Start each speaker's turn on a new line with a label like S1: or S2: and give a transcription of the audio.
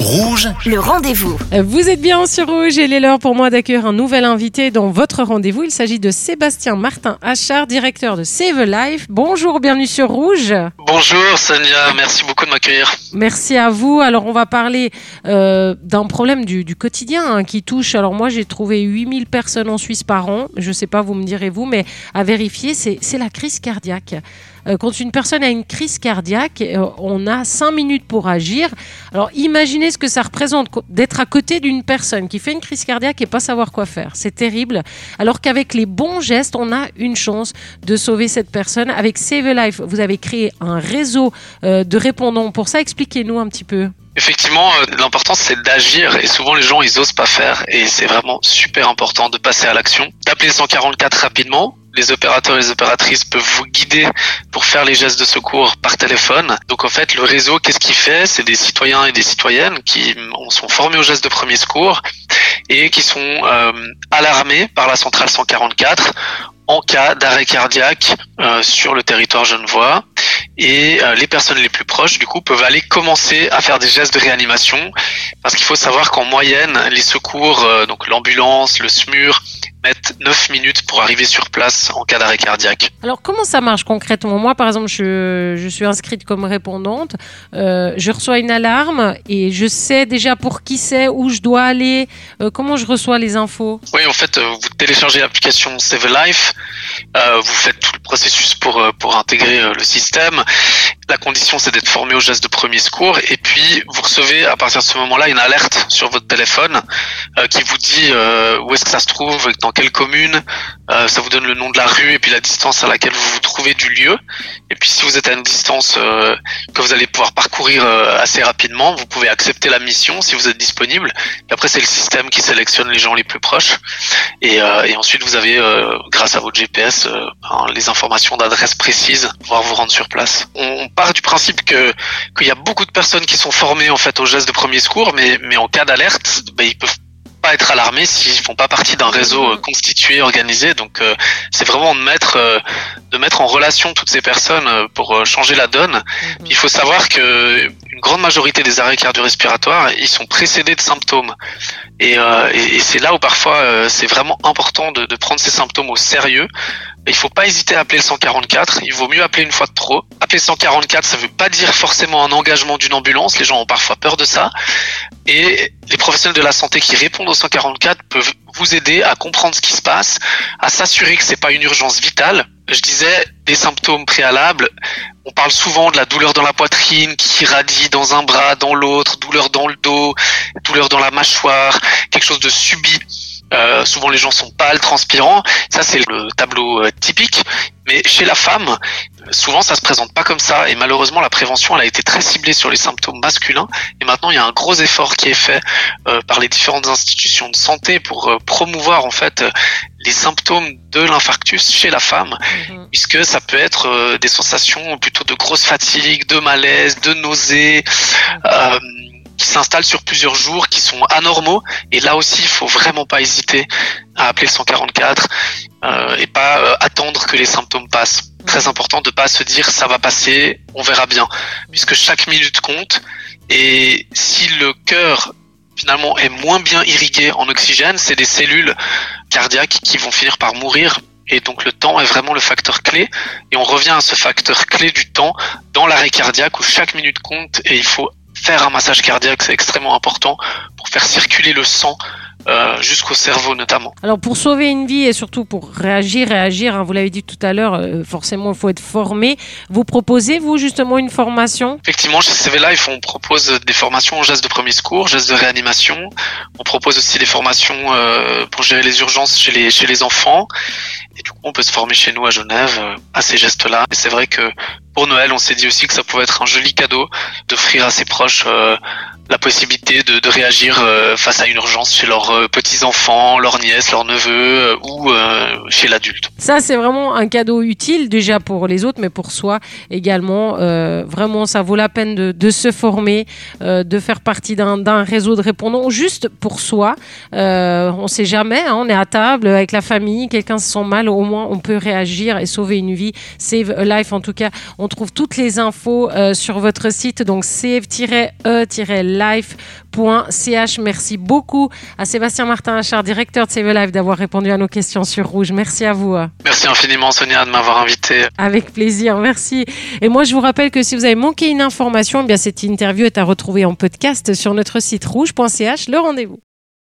S1: Rouge,
S2: Le rendez-vous.
S3: Vous êtes bien sur Rouge et il est l'heure pour moi d'accueillir un nouvel invité dans votre rendez-vous. Il s'agit de Sébastien Martin Achard, directeur de Save a Life. Bonjour, bienvenue sur Rouge.
S4: Bonjour Sonia, merci beaucoup de m'accueillir.
S3: Merci à vous. Alors on va parler euh, d'un problème du, du quotidien hein, qui touche. Alors moi j'ai trouvé 8000 personnes en Suisse par an. Je ne sais pas, vous me direz vous, mais à vérifier, c'est c'est la crise cardiaque. Euh, quand une personne a une crise cardiaque, euh, on a 5 minutes pour agir. Alors imaginez ce que ça représente d'être à côté d'une personne qui fait une crise cardiaque et pas savoir quoi faire. C'est terrible. Alors qu'avec les bons gestes, on a une chance de sauver cette personne. Avec Save a Life, vous avez créé un réseau euh, de répondants. Pour ça, expliquez-nous un petit peu.
S4: Effectivement, l'important c'est d'agir et souvent les gens ils osent pas faire et c'est vraiment super important de passer à l'action, d'appeler 144 rapidement. Les opérateurs et les opératrices peuvent vous guider pour faire les gestes de secours par téléphone. Donc en fait, le réseau, qu'est-ce qu'il fait? C'est des citoyens et des citoyennes qui sont formés aux gestes de premier secours et qui sont euh, alarmés par la centrale 144 en cas d'arrêt cardiaque euh, sur le territoire genevois. Et euh, les personnes les plus proches, du coup, peuvent aller commencer à faire des gestes de réanimation. Parce qu'il faut savoir qu'en moyenne, les secours, euh, donc l'ambulance, le SMUR, mettent 9 minutes pour arriver sur place en cas d'arrêt cardiaque.
S3: Alors comment ça marche concrètement? Moi, par exemple, je, je suis inscrite comme répondante. Euh, je reçois une alarme et je sais déjà pour qui c'est, où je dois aller, euh, comment je reçois les infos?
S4: Oui, en fait, euh, vous téléchargez l'application Save a Life, euh, vous faites tout le processus pour, pour intégrer le système. La condition, c'est d'être formé aux gestes de premier secours. Et puis, vous recevez à partir de ce moment-là une alerte sur votre téléphone qui vous dit où est-ce que ça se trouve, dans quelle commune. Euh, ça vous donne le nom de la rue et puis la distance à laquelle vous vous trouvez du lieu. Et puis, si vous êtes à une distance euh, que vous allez pouvoir parcourir euh, assez rapidement, vous pouvez accepter la mission si vous êtes disponible. Et après, c'est le système qui sélectionne les gens les plus proches. Et, euh, et ensuite, vous avez, euh, grâce à votre GPS, euh, ben, les informations d'adresse précises pour pouvoir vous rendre sur place. On, on part du principe que qu'il y a beaucoup de personnes qui sont formées en fait aux gestes de premier secours, mais mais en cas d'alerte, ben, ils peuvent pas être alarmés s'ils font pas partie d'un réseau euh, constitué, organisé. Donc euh, c'est vraiment de mettre euh, de mettre en relation toutes ces personnes euh, pour euh, changer la donne. Il faut savoir que une grande majorité des arrêts cardio-respiratoires, ils sont précédés de symptômes. Et, euh, c'est là où parfois euh, c'est vraiment important de, prendre ces symptômes au sérieux. Il faut pas hésiter à appeler le 144. Il vaut mieux appeler une fois de trop. Appeler le 144, ça veut pas dire forcément un engagement d'une ambulance. Les gens ont parfois peur de ça. Et les professionnels de la santé qui répondent au 144 peuvent vous aider à comprendre ce qui se passe, à s'assurer que c'est pas une urgence vitale. Je disais des symptômes préalables. On parle souvent de la douleur dans la poitrine qui irradie dans un bras, dans l'autre, douleur dans le dos, douleur dans la mâchoire, quelque chose de subit. Euh, souvent les gens sont pâles, transpirants. Ça c'est le tableau euh, typique. Mais chez la femme, souvent ça se présente pas comme ça. Et malheureusement la prévention elle a été très ciblée sur les symptômes masculins. Et maintenant il y a un gros effort qui est fait euh, par les différentes institutions de santé pour euh, promouvoir en fait les symptômes de l'infarctus chez la femme, puisque ça peut être euh, des sensations plutôt de grosse fatigue, de malaise, de nausées. euh, qui s'installent sur plusieurs jours, qui sont anormaux. Et là aussi, il faut vraiment pas hésiter à appeler le 144 euh, et pas euh, attendre que les symptômes passent. Très important de pas se dire ça va passer, on verra bien, puisque chaque minute compte. Et si le cœur finalement est moins bien irrigué en oxygène, c'est des cellules cardiaques qui vont finir par mourir. Et donc le temps est vraiment le facteur clé. Et on revient à ce facteur clé du temps dans l'arrêt cardiaque où chaque minute compte et il faut faire un massage cardiaque, c'est extrêmement important pour faire circuler le sang euh, jusqu'au cerveau notamment.
S3: Alors pour sauver une vie et surtout pour réagir, réagir, hein, vous l'avez dit tout à l'heure, euh, forcément il faut être formé. Vous proposez vous justement une formation?
S4: Effectivement, chez CV Life, on propose des formations en gestes de premier secours, gestes de réanimation. On propose aussi des formations euh, pour gérer les urgences chez les chez les enfants. Et du coup, on peut se former chez nous à Genève euh, à ces gestes-là. Et c'est vrai que pour Noël, on s'est dit aussi que ça pouvait être un joli cadeau d'offrir à ses proches euh, la possibilité de, réagir euh, face à une urgence chez leurs euh, petits-enfants, leurs nièces, leurs neveux euh, ou chez l'adulte.
S3: Ça c'est vraiment un cadeau utile déjà pour les autres, mais pour soi également. Vraiment, ça vaut la peine de, se former, de faire partie d'un réseau de répondants juste pour soi. On sait jamais, hein, on est à table avec la famille, quelqu'un se sent mal, au moins on peut réagir et sauver une vie. Save a life en tout cas. On trouve toutes les infos sur votre site, donc save-e-life savelife.ch. Merci beaucoup à Sébastien Martin Achard, directeur de Save Life, d'avoir répondu à nos questions sur Rouge. Merci à vous.
S4: Merci infiniment, Sonia, de m'avoir invité.
S3: Avec plaisir, merci. Et moi, je vous rappelle que si vous avez manqué une information, eh bien cette interview est à retrouver en podcast sur notre site rouge.ch. Le rendez-vous.